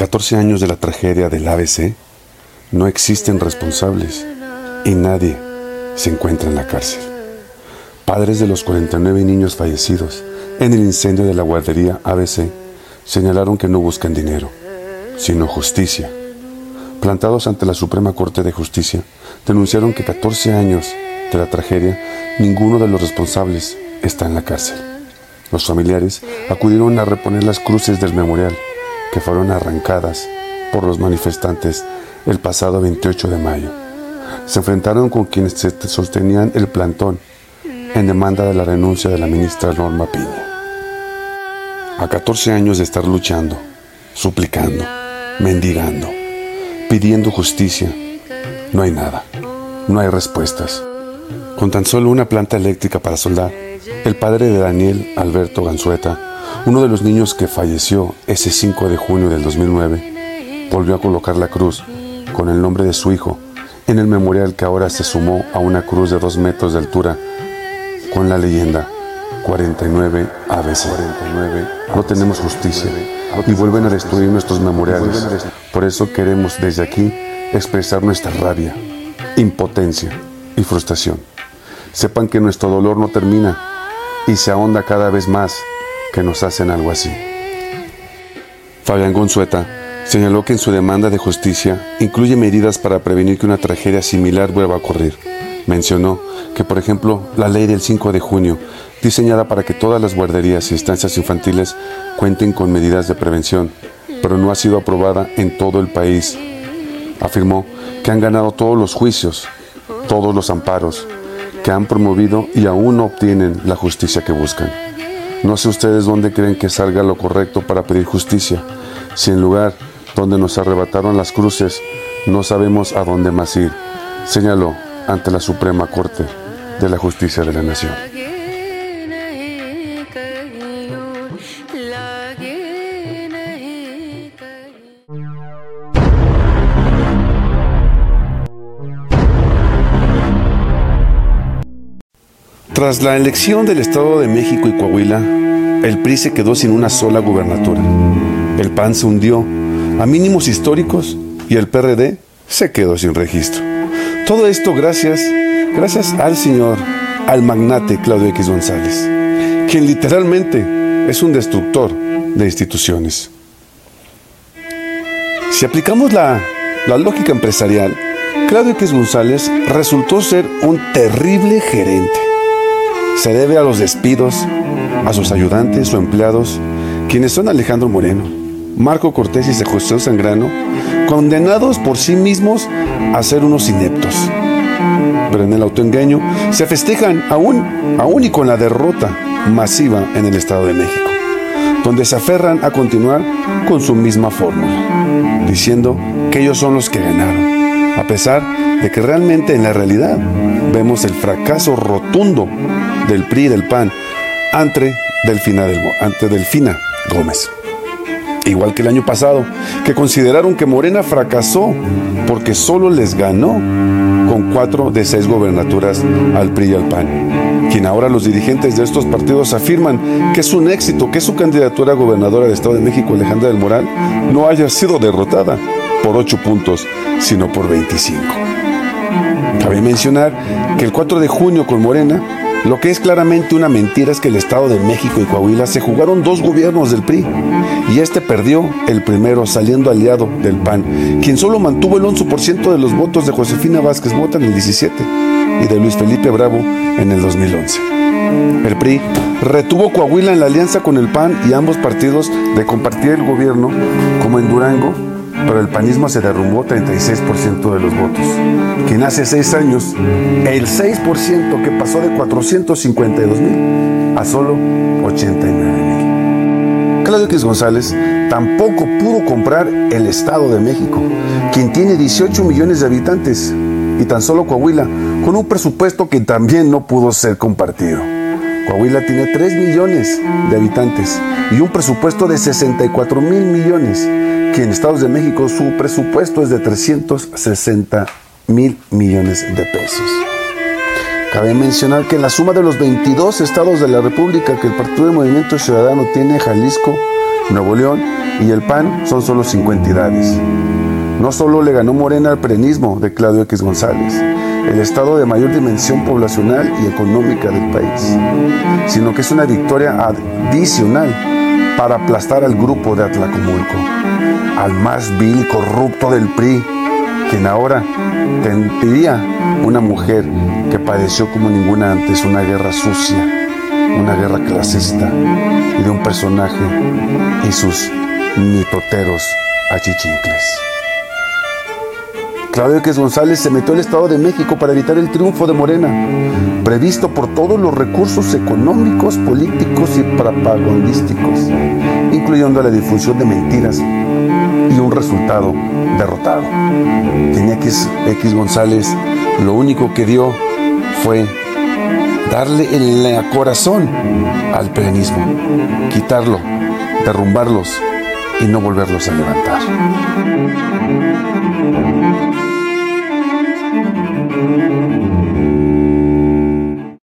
14 años de la tragedia del ABC, no existen responsables y nadie se encuentra en la cárcel. Padres de los 49 niños fallecidos en el incendio de la guardería ABC señalaron que no buscan dinero, sino justicia. Plantados ante la Suprema Corte de Justicia, denunciaron que 14 años de la tragedia, ninguno de los responsables está en la cárcel. Los familiares acudieron a reponer las cruces del memorial que fueron arrancadas por los manifestantes el pasado 28 de mayo. Se enfrentaron con quienes sostenían el plantón en demanda de la renuncia de la ministra Norma Piña. A 14 años de estar luchando, suplicando, mendigando, pidiendo justicia, no hay nada, no hay respuestas. Con tan solo una planta eléctrica para soldar, el padre de Daniel Alberto Ganzueta uno de los niños que falleció ese 5 de junio del 2009 volvió a colocar la cruz con el nombre de su hijo en el memorial que ahora se sumó a una cruz de dos metros de altura con la leyenda 49 ABC. 49. No tenemos justicia y vuelven a destruir nuestros memoriales. Por eso queremos desde aquí expresar nuestra rabia, impotencia y frustración. Sepan que nuestro dolor no termina y se ahonda cada vez más que nos hacen algo así. Fabián Gonzueta señaló que en su demanda de justicia incluye medidas para prevenir que una tragedia similar vuelva a ocurrir. Mencionó que, por ejemplo, la ley del 5 de junio, diseñada para que todas las guarderías y estancias infantiles cuenten con medidas de prevención, pero no ha sido aprobada en todo el país. Afirmó que han ganado todos los juicios, todos los amparos, que han promovido y aún no obtienen la justicia que buscan. No sé ustedes dónde creen que salga lo correcto para pedir justicia, si en lugar donde nos arrebataron las cruces no sabemos a dónde más ir, señaló ante la Suprema Corte de la Justicia de la Nación. Tras la elección del Estado de México y Coahuila, el PRI se quedó sin una sola gubernatura. El PAN se hundió a mínimos históricos y el PRD se quedó sin registro. Todo esto gracias, gracias al señor, al magnate Claudio X González, quien literalmente es un destructor de instituciones. Si aplicamos la, la lógica empresarial, Claudio X González resultó ser un terrible gerente se debe a los despidos a sus ayudantes o empleados, quienes son Alejandro Moreno, Marco Cortés y José Sangrano, condenados por sí mismos a ser unos ineptos. Pero en el autoengaño se festejan aún, aún y con la derrota masiva en el Estado de México, donde se aferran a continuar con su misma fórmula, diciendo que ellos son los que ganaron, a pesar de que realmente en la realidad vemos el fracaso rotundo del PRI del PAN ante Delfina, ante Delfina Gómez. Igual que el año pasado, que consideraron que Morena fracasó porque solo les ganó con cuatro de seis gobernaturas al PRI y al PAN. Quien ahora los dirigentes de estos partidos afirman que es un éxito que su candidatura a gobernadora del Estado de México, Alejandra del Moral, no haya sido derrotada por ocho puntos, sino por 25. Cabe mencionar que el 4 de junio con Morena, lo que es claramente una mentira es que el Estado de México y Coahuila se jugaron dos gobiernos del PRI y este perdió el primero saliendo aliado del PAN, quien solo mantuvo el 11% de los votos de Josefina Vázquez Mota en el 17 y de Luis Felipe Bravo en el 2011. El PRI retuvo Coahuila en la alianza con el PAN y ambos partidos de compartir el gobierno, como en Durango, pero el panismo se derrumbó 36% de los votos. Quien hace seis años, el 6% que pasó de 452 mil a solo 89 mil. Claudio X González tampoco pudo comprar el Estado de México, quien tiene 18 millones de habitantes, y tan solo Coahuila, con un presupuesto que también no pudo ser compartido. Coahuila tiene 3 millones de habitantes y un presupuesto de 64 mil millones que en Estados de México su presupuesto es de 360 mil millones de pesos. Cabe mencionar que la suma de los 22 estados de la República que el Partido de Movimiento Ciudadano tiene, Jalisco, Nuevo León y el PAN son solo cinco entidades. No solo le ganó Morena al perenismo de Claudio X González, el estado de mayor dimensión poblacional y económica del país, sino que es una victoria adicional para aplastar al grupo de Atlacomulco, al más vil corrupto del PRI, quien ahora tendría una mujer que padeció como ninguna antes una guerra sucia, una guerra clasista y de un personaje y sus mitoteros achichincles. Claudio X González se metió al Estado de México para evitar el triunfo de Morena, previsto por todos los recursos económicos, políticos y propagandísticos, incluyendo la difusión de mentiras y un resultado derrotado. X, X González lo único que dio fue darle el corazón al peronismo, quitarlo, derrumbarlos y no volverlos a levantar.